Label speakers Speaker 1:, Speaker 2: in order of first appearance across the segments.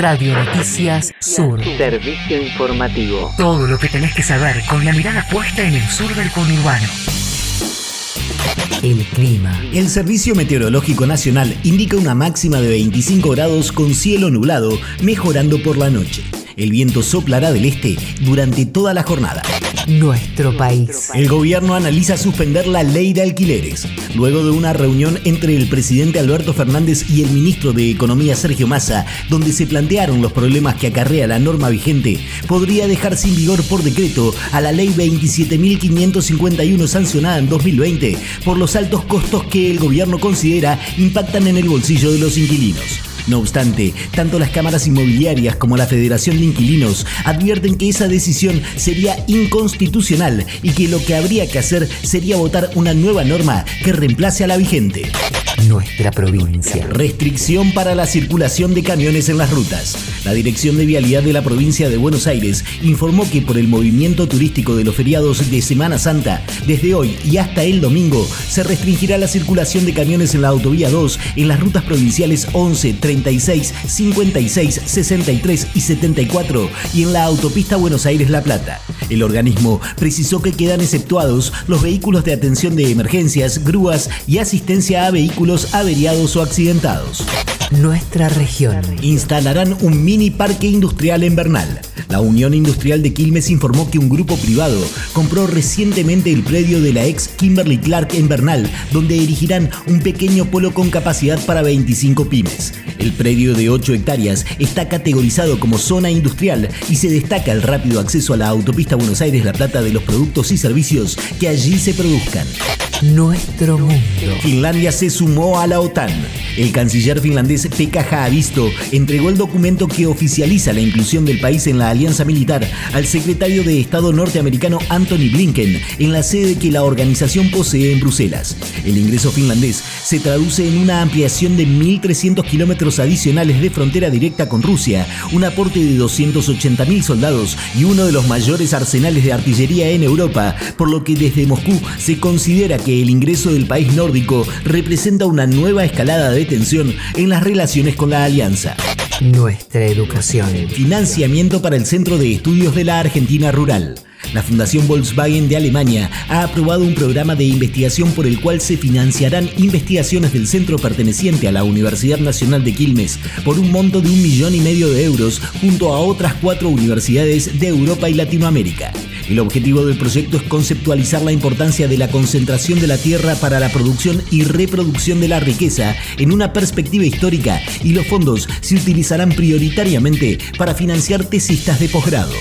Speaker 1: Radio Noticias Sur.
Speaker 2: Servicio informativo.
Speaker 1: Todo lo que tenés que saber con la mirada puesta en el sur del conurbano. El clima.
Speaker 3: El Servicio Meteorológico Nacional indica una máxima de 25 grados con cielo nublado, mejorando por la noche. El viento soplará del este durante toda la jornada.
Speaker 1: Nuestro país.
Speaker 3: El gobierno analiza suspender la ley de alquileres. Luego de una reunión entre el presidente Alberto Fernández y el ministro de Economía Sergio Massa, donde se plantearon los problemas que acarrea la norma vigente, podría dejar sin vigor por decreto a la ley 27.551 sancionada en 2020 por los altos costos que el gobierno considera impactan en el bolsillo de los inquilinos. No obstante, tanto las cámaras inmobiliarias como la Federación de Inquilinos advierten que esa decisión sería inconstitucional y que lo que habría que hacer sería votar una nueva norma que reemplace a la vigente.
Speaker 1: Nuestra provincia.
Speaker 3: Restricción para la circulación de camiones en las rutas. La Dirección de Vialidad de la provincia de Buenos Aires informó que por el movimiento turístico de los feriados de Semana Santa, desde hoy y hasta el domingo, se restringirá la circulación de camiones en la autovía 2 en las rutas provinciales 11, 36, 56, 63 y 74 y en la autopista Buenos Aires-La Plata. El organismo precisó que quedan exceptuados los vehículos de atención de emergencias, grúas y asistencia a vehículos averiados o accidentados.
Speaker 1: Nuestra región.
Speaker 3: Instalarán un mini parque industrial en Bernal. La Unión Industrial de Quilmes informó que un grupo privado compró recientemente el predio de la ex Kimberly Clark en Bernal, donde erigirán un pequeño polo con capacidad para 25 pymes. El predio de 8 hectáreas está categorizado como zona industrial y se destaca el rápido acceso a la autopista Buenos Aires-La Plata de los productos y servicios que allí se produzcan.
Speaker 1: Nuestro mundo.
Speaker 3: Finlandia se sumó a la OTAN. El canciller finlandés Pekka Haavisto entregó el documento que oficializa la inclusión del país en la alianza militar al secretario de Estado norteamericano Anthony Blinken en la sede que la organización posee en Bruselas. El ingreso finlandés se traduce en una ampliación de 1.300 kilómetros adicionales de frontera directa con Rusia, un aporte de 280.000 soldados y uno de los mayores arsenales de artillería en Europa, por lo que desde Moscú se considera que el ingreso del país nórdico representa una nueva escalada de tensión en las relaciones con la alianza.
Speaker 1: Nuestra educación.
Speaker 3: Financiamiento para el Centro de Estudios de la Argentina Rural. La Fundación Volkswagen de Alemania ha aprobado un programa de investigación por el cual se financiarán investigaciones del centro perteneciente a la Universidad Nacional de Quilmes por un monto de un millón y medio de euros junto a otras cuatro universidades de Europa y Latinoamérica. El objetivo del proyecto es conceptualizar la importancia de la concentración de la tierra para la producción y reproducción de la riqueza en una perspectiva histórica y los fondos se utilizarán prioritariamente para financiar tesistas de posgrado.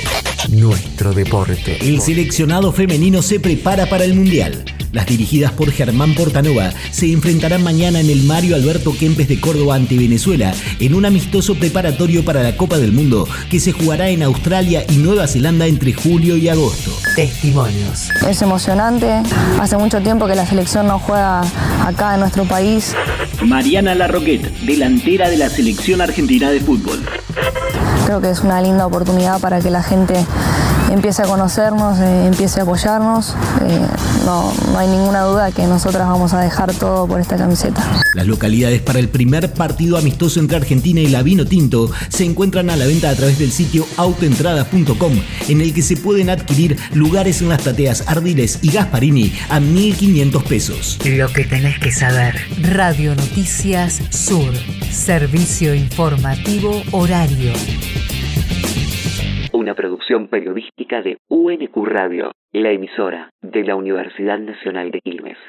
Speaker 1: Nuestro deporte.
Speaker 3: El seleccionado femenino se prepara para el Mundial. Las dirigidas por Germán Portanova se enfrentarán mañana en el Mario Alberto Kempes de Córdoba ante Venezuela en un amistoso preparatorio para la Copa del Mundo que se jugará en Australia y Nueva Zelanda entre julio y agosto.
Speaker 1: Testimonios.
Speaker 4: Es emocionante. Hace mucho tiempo que la selección no juega acá en nuestro país.
Speaker 5: Mariana Larroquet, delantera de la selección argentina de fútbol.
Speaker 4: Creo que es una linda oportunidad para que la gente empiece a conocernos, eh, empiece a apoyarnos. Eh, no, no hay ninguna duda que nosotras vamos a dejar todo por esta camiseta.
Speaker 3: Las localidades para el primer partido amistoso entre Argentina y la Vino Tinto se encuentran a la venta a través del sitio autoentradas.com, en el que se pueden adquirir lugares en las plateas Ardiles y Gasparini a 1.500 pesos.
Speaker 1: Lo que tenés que saber. Radio Noticias Sur. Servicio informativo horario.
Speaker 2: Una producción periodística de UNQ Radio, la emisora de la Universidad Nacional de Quilmes.